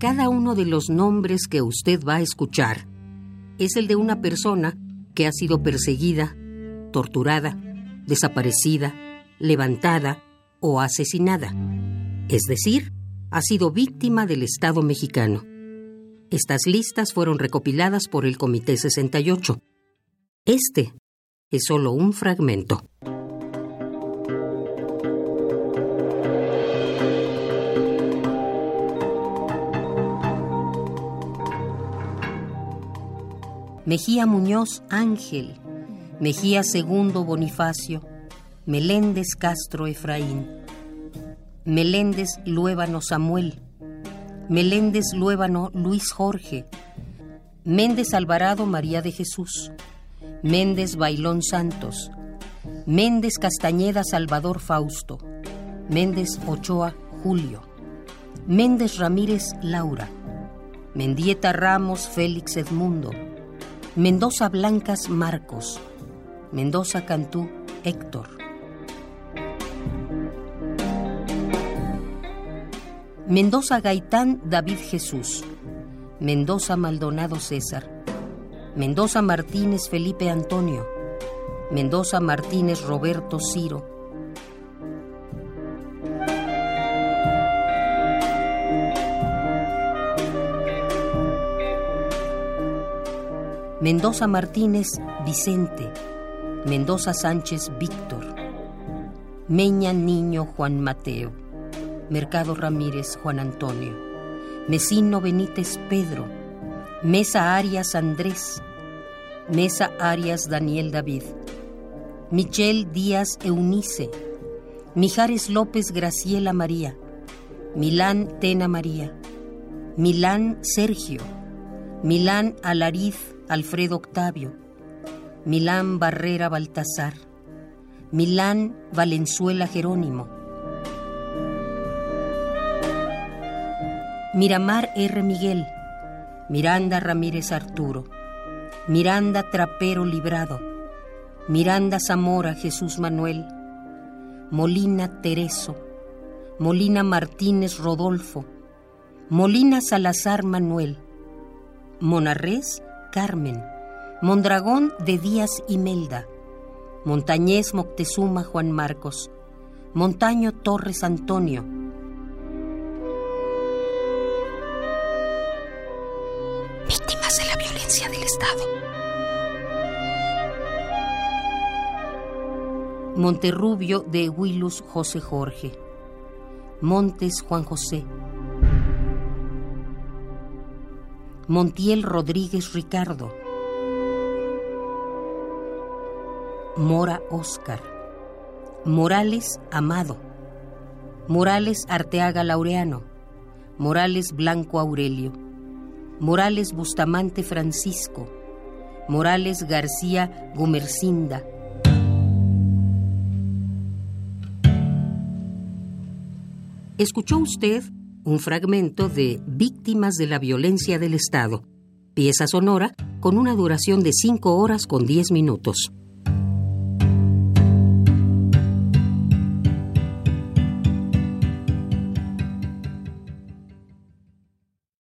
Cada uno de los nombres que usted va a escuchar es el de una persona que ha sido perseguida, torturada, desaparecida, levantada o asesinada. Es decir, ha sido víctima del Estado mexicano. Estas listas fueron recopiladas por el Comité 68. Este es solo un fragmento. Mejía Muñoz Ángel, Mejía Segundo Bonifacio, Meléndez Castro Efraín, Meléndez Luébano Samuel, Meléndez Luébano Luis Jorge, Méndez Alvarado María de Jesús, Méndez Bailón Santos, Méndez Castañeda Salvador Fausto, Méndez Ochoa Julio, Méndez Ramírez Laura, Mendieta Ramos Félix Edmundo, Mendoza Blancas Marcos, Mendoza Cantú Héctor. Mendoza Gaitán David Jesús, Mendoza Maldonado César, Mendoza Martínez Felipe Antonio, Mendoza Martínez Roberto Ciro, Mendoza Martínez Vicente, Mendoza Sánchez Víctor, Meña Niño Juan Mateo, Mercado Ramírez Juan Antonio, Mesino Benítez Pedro, Mesa Arias Andrés, Mesa Arias Daniel David, Michel Díaz Eunice, Mijares López Graciela María, Milán Tena María, Milán Sergio, Milán Alariz Alfredo Octavio, Milán Barrera Baltasar, Milán Valenzuela Jerónimo, Miramar R. Miguel, Miranda Ramírez Arturo, Miranda Trapero Librado, Miranda Zamora Jesús Manuel, Molina Tereso, Molina Martínez Rodolfo, Molina Salazar Manuel, Monarrés Carmen, Mondragón de Díaz Imelda, Montañés Moctezuma Juan Marcos, Montaño Torres Antonio. Víctimas de la violencia del Estado. Monterrubio de Huilus José Jorge. Montes Juan José. Montiel Rodríguez Ricardo, Mora Oscar, Morales Amado, Morales Arteaga Laureano, Morales Blanco Aurelio, Morales Bustamante Francisco, Morales García Gumercinda. ¿Escuchó usted un fragmento de Víctimas de la Violencia del Estado, pieza sonora con una duración de 5 horas con 10 minutos.